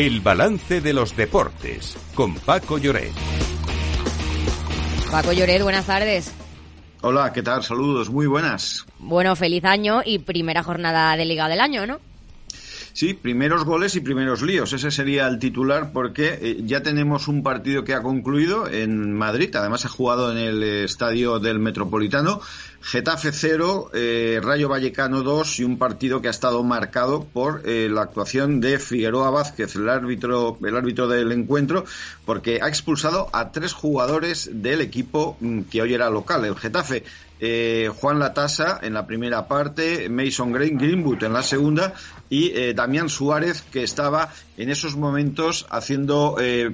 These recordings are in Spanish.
El balance de los deportes con Paco Lloret. Paco Lloret, buenas tardes. Hola, ¿qué tal? Saludos, muy buenas. Bueno, feliz año y primera jornada de Liga del año, ¿no? Sí, primeros goles y primeros líos. Ese sería el titular porque eh, ya tenemos un partido que ha concluido en Madrid. Además, ha jugado en el estadio del Metropolitano. Getafe 0, eh, Rayo Vallecano 2 y un partido que ha estado marcado por eh, la actuación de Figueroa Vázquez, el árbitro, el árbitro del encuentro, porque ha expulsado a tres jugadores del equipo mm, que hoy era local, el Getafe. Eh, Juan Latasa en la primera parte, Mason Green, Greenwood en la segunda y eh, Damián Suárez que estaba en esos momentos haciendo, eh,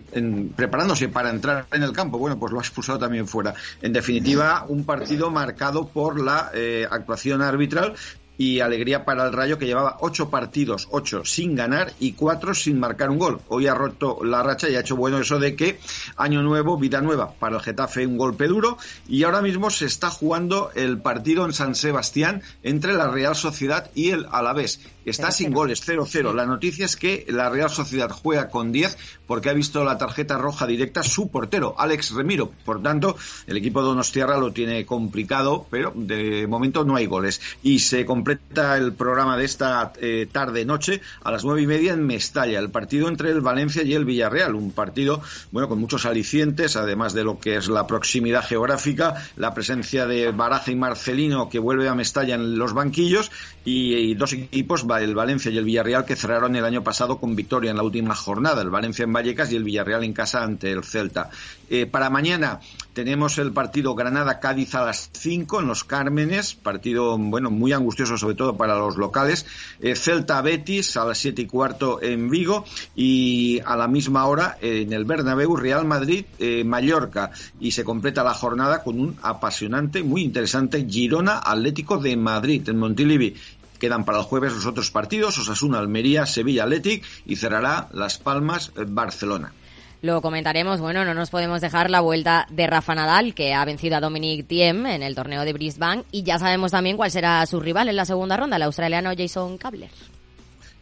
preparándose para entrar en el campo. Bueno, pues lo ha expulsado también fuera. En definitiva, un partido marcado por la actuación arbitral, y alegría para el Rayo que llevaba ocho partidos, ocho sin ganar y cuatro sin marcar un gol. Hoy ha roto la racha y ha hecho bueno eso de que año nuevo, vida nueva para el Getafe, un golpe duro y ahora mismo se está jugando el partido en San Sebastián entre la Real Sociedad y el Alavés. Está sin goles, 0-0. La noticia es que la Real Sociedad juega con 10 porque ha visto la tarjeta roja directa su portero, Alex Remiro. Por tanto, el equipo de Donostiarra lo tiene complicado, pero de momento no hay goles. Y se completa el programa de esta eh, tarde-noche a las nueve y media en Mestalla, el partido entre el Valencia y el Villarreal. Un partido, bueno, con muchos alicientes, además de lo que es la proximidad geográfica, la presencia de Baraja y Marcelino que vuelve a Mestalla en los banquillos y, dos equipos, el Valencia y el Villarreal, que cerraron el año pasado con victoria en la última jornada. El Valencia en Vallecas y el Villarreal en casa ante el Celta. Eh, para mañana tenemos el partido Granada-Cádiz a las 5 en los Cármenes, partido bueno muy angustioso sobre todo para los locales. Eh, Celta-Betis a las 7 y cuarto en Vigo y a la misma hora en el Bernabéu Real Madrid-Mallorca eh, y se completa la jornada con un apasionante, muy interesante Girona Atlético de Madrid en Montilivi Quedan para el jueves los otros partidos, Osasuna, Almería, Sevilla, Athletic y cerrará Las Palmas, eh, Barcelona. Lo comentaremos, bueno, no nos podemos dejar la vuelta de Rafa Nadal, que ha vencido a Dominic Thiem en el torneo de Brisbane, y ya sabemos también cuál será su rival en la segunda ronda, el australiano Jason Kabler.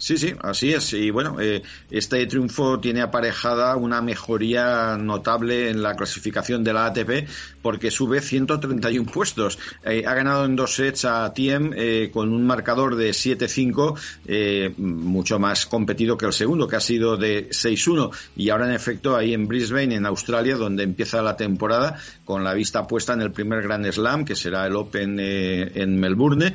Sí, sí, así es. Y bueno, eh, este triunfo tiene aparejada una mejoría notable en la clasificación de la ATP porque sube 131 puestos. Eh, ha ganado en dos sets a Tiem eh, con un marcador de 7-5, eh, mucho más competido que el segundo, que ha sido de 6-1. Y ahora, en efecto, ahí en Brisbane, en Australia, donde empieza la temporada, con la vista puesta en el primer Grand Slam, que será el Open en Melbourne,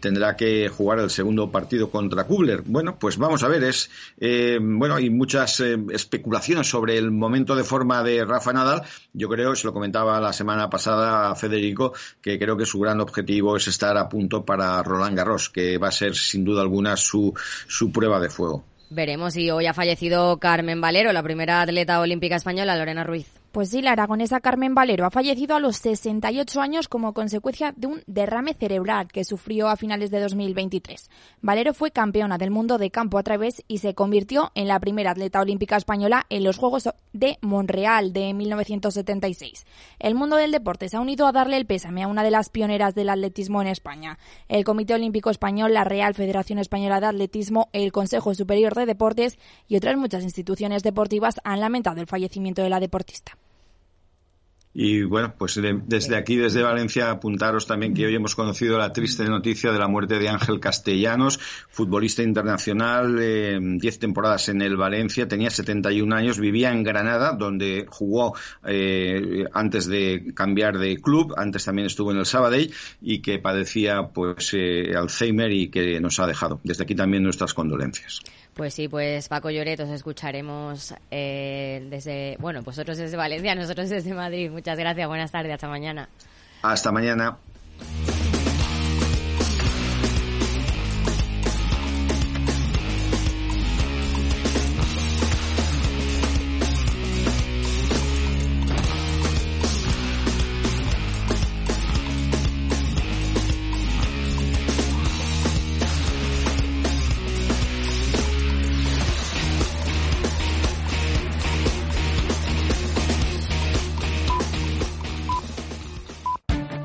tendrá que jugar el segundo partido contra Kubler bueno, pues vamos a ver, es eh, bueno, hay muchas eh, especulaciones sobre el momento de forma de Rafa Nadal. Yo creo, se lo comentaba la semana pasada a Federico, que creo que su gran objetivo es estar a punto para Roland Garros, que va a ser sin duda alguna su, su prueba de fuego. Veremos si hoy ha fallecido Carmen Valero, la primera atleta olímpica española, Lorena Ruiz. Pues sí, la aragonesa Carmen Valero ha fallecido a los 68 años como consecuencia de un derrame cerebral que sufrió a finales de 2023. Valero fue campeona del mundo de campo a través y se convirtió en la primera atleta olímpica española en los Juegos de Montreal de 1976. El mundo del deporte se ha unido a darle el pésame a una de las pioneras del atletismo en España. El Comité Olímpico Español, la Real Federación Española de Atletismo, el Consejo Superior de Deportes y otras muchas instituciones deportivas han lamentado el fallecimiento de la deportista. Y bueno, pues desde aquí, desde Valencia, apuntaros también que hoy hemos conocido la triste noticia de la muerte de Ángel Castellanos, futbolista internacional, eh, diez temporadas en el Valencia, tenía 71 años, vivía en Granada, donde jugó eh, antes de cambiar de club, antes también estuvo en el Sabadell y que padecía pues eh, Alzheimer y que nos ha dejado. Desde aquí también nuestras condolencias. Pues sí, pues Paco Lloret, os escucharemos eh, desde, bueno, vosotros desde Valencia, nosotros desde Madrid. Muchas gracias, buenas tardes, hasta mañana. Hasta mañana.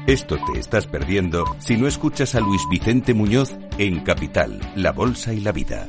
Esto te estás perdiendo si no escuchas a Luis Vicente Muñoz en Capital, La Bolsa y la Vida.